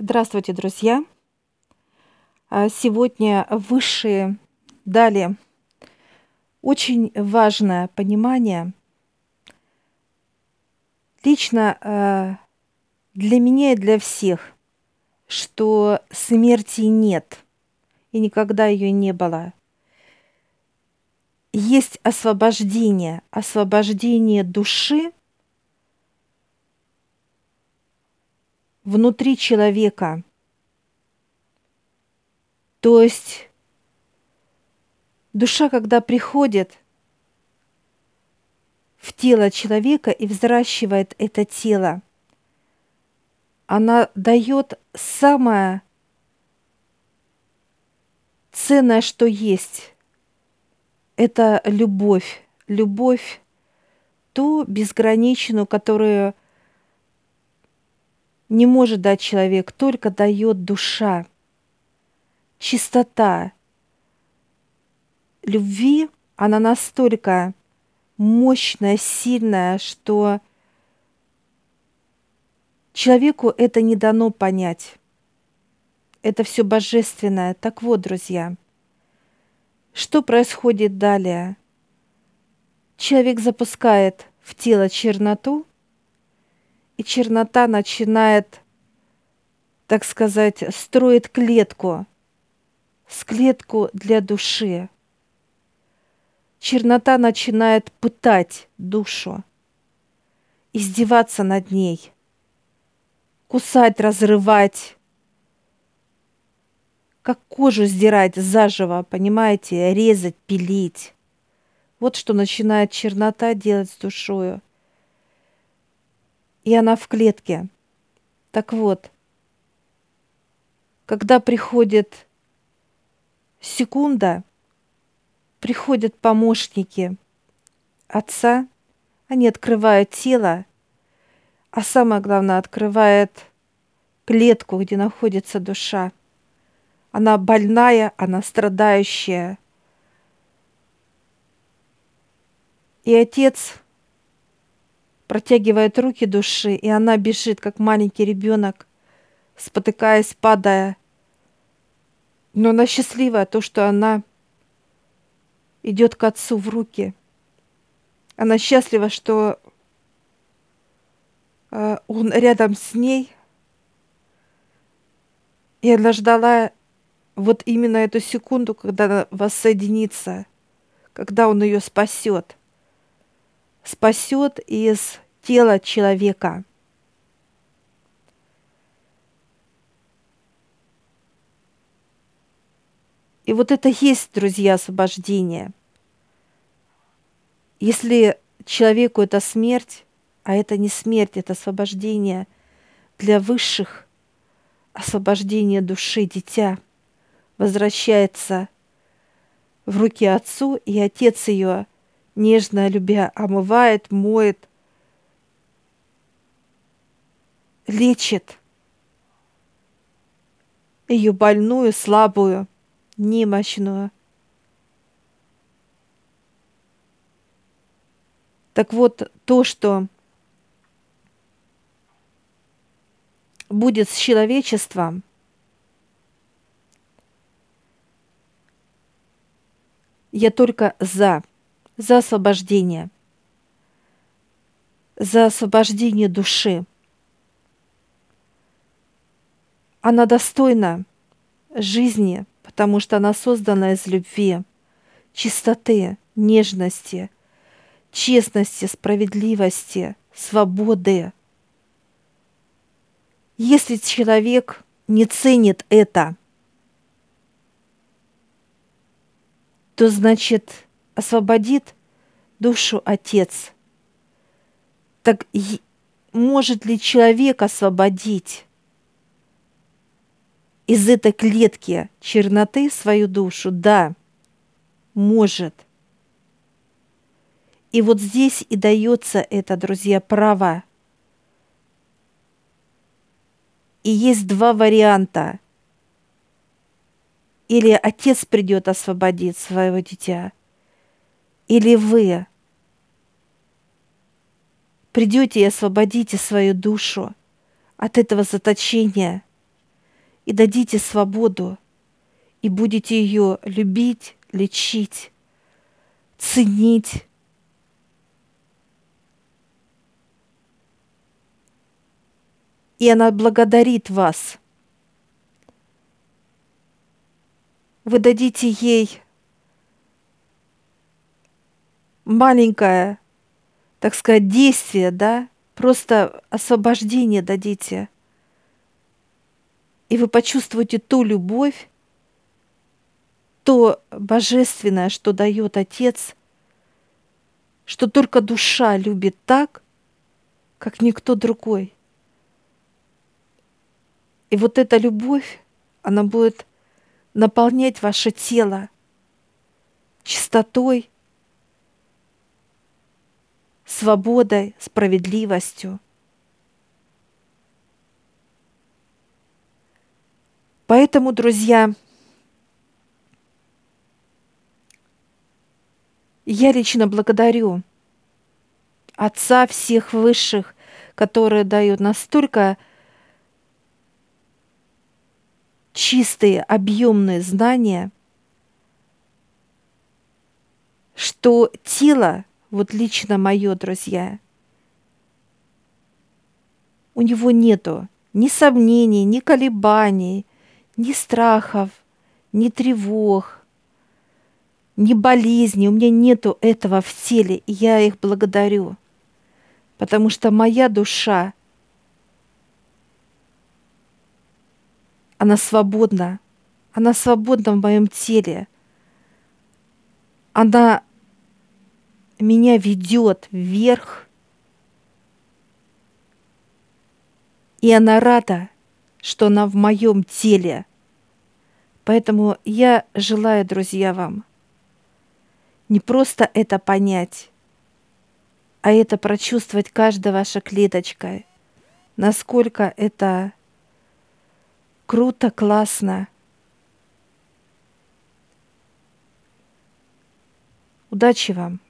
Здравствуйте, друзья! А, сегодня высшие дали очень важное понимание. Лично а, для меня и для всех, что смерти нет и никогда ее не было. Есть освобождение, освобождение души внутри человека. То есть душа, когда приходит в тело человека и взращивает это тело, она дает самое ценное, что есть. Это любовь. Любовь ту безграничную, которую – не может дать человек, только дает душа. Чистота любви, она настолько мощная, сильная, что человеку это не дано понять. Это все божественное. Так вот, друзья, что происходит далее? Человек запускает в тело черноту, и чернота начинает, так сказать, строит клетку, с клетку для души. Чернота начинает пытать душу, издеваться над ней, кусать, разрывать, как кожу сдирать заживо, понимаете, резать, пилить. Вот что начинает чернота делать с душою – и она в клетке. Так вот, когда приходит секунда, приходят помощники отца, они открывают тело, а самое главное, открывает клетку, где находится душа. Она больная, она страдающая. И отец протягивает руки души, и она бежит, как маленький ребенок, спотыкаясь, падая. Но она счастливая, то, что она идет к отцу в руки. Она счастлива, что э, он рядом с ней. И она ждала вот именно эту секунду, когда она воссоединится, когда он ее спасет спасет из тела человека. И вот это есть, друзья, освобождение. Если человеку это смерть, а это не смерть, это освобождение для высших, освобождение души дитя возвращается в руки отцу, и отец ее – нежно любя, омывает, моет, лечит ее больную, слабую, немощную. Так вот, то, что будет с человечеством, я только за за освобождение, за освобождение души. Она достойна жизни, потому что она создана из любви, чистоты, нежности, честности, справедливости, свободы. Если человек не ценит это, то значит освободит душу Отец. Так может ли человек освободить из этой клетки черноты свою душу? Да, может. И вот здесь и дается это, друзья, право. И есть два варианта. Или отец придет освободить своего дитя – или вы придете и освободите свою душу от этого заточения, и дадите свободу, и будете ее любить, лечить, ценить. И она благодарит вас. Вы дадите ей маленькое, так сказать, действие, да, просто освобождение дадите. И вы почувствуете ту любовь, то божественное, что дает Отец, что только душа любит так, как никто другой. И вот эта любовь, она будет наполнять ваше тело чистотой, свободой, справедливостью. Поэтому, друзья, я лично благодарю Отца всех высших, которые дают настолько чистые, объемные знания, что тело, вот лично мое, друзья, у него нету ни сомнений, ни колебаний, ни страхов, ни тревог, ни болезни. У меня нету этого в теле, и я их благодарю. Потому что моя душа, она свободна. Она свободна в моем теле. Она меня ведет вверх. И она рада, что она в моем теле. Поэтому я желаю, друзья, вам не просто это понять, а это прочувствовать каждой вашей клеточкой, насколько это круто, классно. Удачи вам!